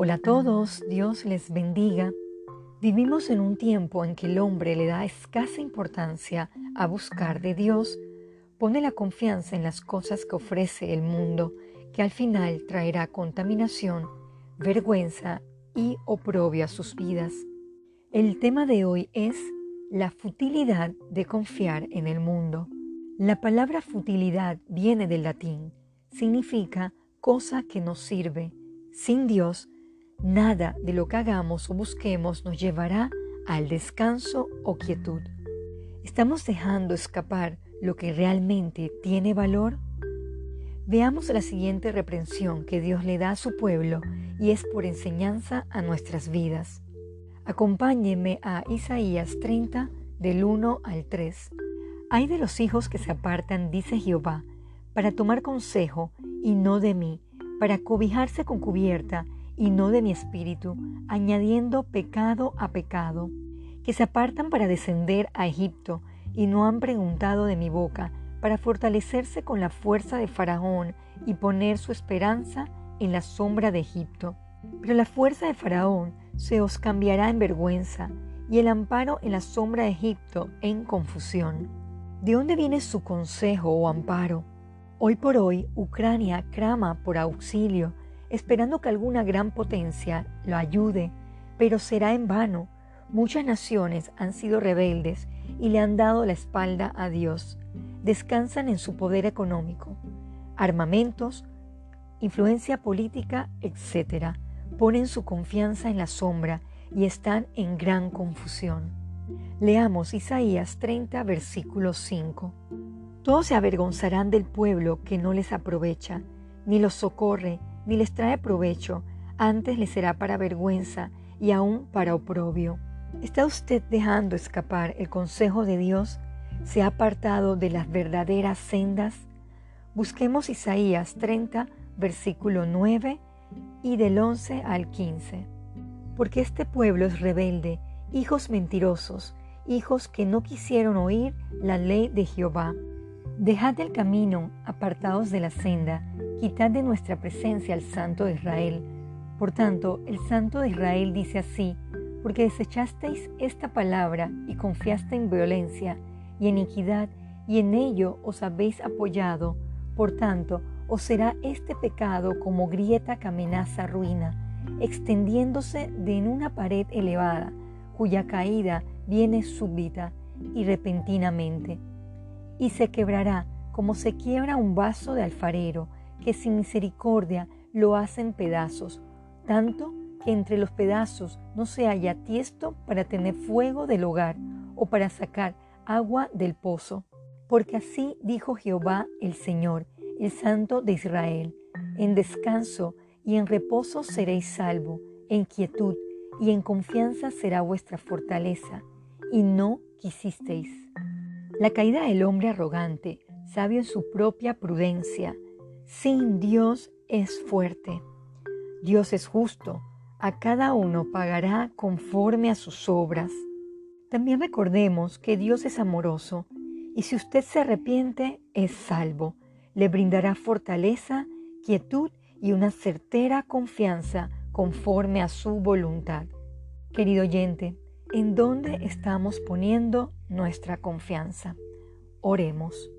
Hola a todos, Dios les bendiga. Vivimos en un tiempo en que el hombre le da escasa importancia a buscar de Dios, pone la confianza en las cosas que ofrece el mundo, que al final traerá contaminación, vergüenza y oprobio a sus vidas. El tema de hoy es la futilidad de confiar en el mundo. La palabra futilidad viene del latín, significa cosa que no sirve. Sin Dios, Nada de lo que hagamos o busquemos nos llevará al descanso o quietud. ¿Estamos dejando escapar lo que realmente tiene valor? Veamos la siguiente reprensión que Dios le da a su pueblo y es por enseñanza a nuestras vidas. Acompáñenme a Isaías 30 del 1 al 3. Hay de los hijos que se apartan, dice Jehová, para tomar consejo y no de mí, para cobijarse con cubierta y no de mi espíritu, añadiendo pecado a pecado, que se apartan para descender a Egipto y no han preguntado de mi boca, para fortalecerse con la fuerza de Faraón y poner su esperanza en la sombra de Egipto. Pero la fuerza de Faraón se os cambiará en vergüenza y el amparo en la sombra de Egipto en confusión. ¿De dónde viene su consejo o amparo? Hoy por hoy Ucrania clama por auxilio esperando que alguna gran potencia lo ayude, pero será en vano. Muchas naciones han sido rebeldes y le han dado la espalda a Dios. Descansan en su poder económico, armamentos, influencia política, etc. Ponen su confianza en la sombra y están en gran confusión. Leamos Isaías 30, versículo 5. Todos se avergonzarán del pueblo que no les aprovecha, ni los socorre, ni les trae provecho, antes les será para vergüenza y aún para oprobio. ¿Está usted dejando escapar el consejo de Dios? ¿Se ha apartado de las verdaderas sendas? Busquemos Isaías 30, versículo 9 y del 11 al 15. Porque este pueblo es rebelde, hijos mentirosos, hijos que no quisieron oír la ley de Jehová. Dejad el camino, apartados de la senda, quitad de nuestra presencia al Santo de Israel. Por tanto, el Santo de Israel dice así, porque desechasteis esta palabra y confiaste en violencia y en iniquidad, y en ello os habéis apoyado, por tanto, os será este pecado como grieta que amenaza ruina, extendiéndose de en una pared elevada, cuya caída viene súbita y repentinamente, y se quebrará como se quiebra un vaso de alfarero, que sin misericordia lo hacen pedazos, tanto que entre los pedazos no se haya tiesto para tener fuego del hogar o para sacar agua del pozo. Porque así dijo Jehová el Señor, el Santo de Israel, en descanso y en reposo seréis salvo, en quietud y en confianza será vuestra fortaleza, y no quisisteis. La caída del hombre arrogante, sabio en su propia prudencia, sin Dios es fuerte. Dios es justo. A cada uno pagará conforme a sus obras. También recordemos que Dios es amoroso y si usted se arrepiente es salvo. Le brindará fortaleza, quietud y una certera confianza conforme a su voluntad. Querido oyente, ¿en dónde estamos poniendo nuestra confianza? Oremos.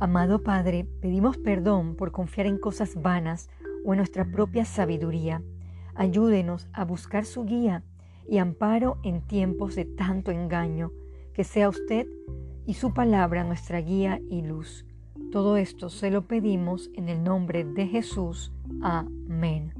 Amado Padre, pedimos perdón por confiar en cosas vanas o en nuestra propia sabiduría. Ayúdenos a buscar su guía y amparo en tiempos de tanto engaño. Que sea usted y su palabra nuestra guía y luz. Todo esto se lo pedimos en el nombre de Jesús. Amén.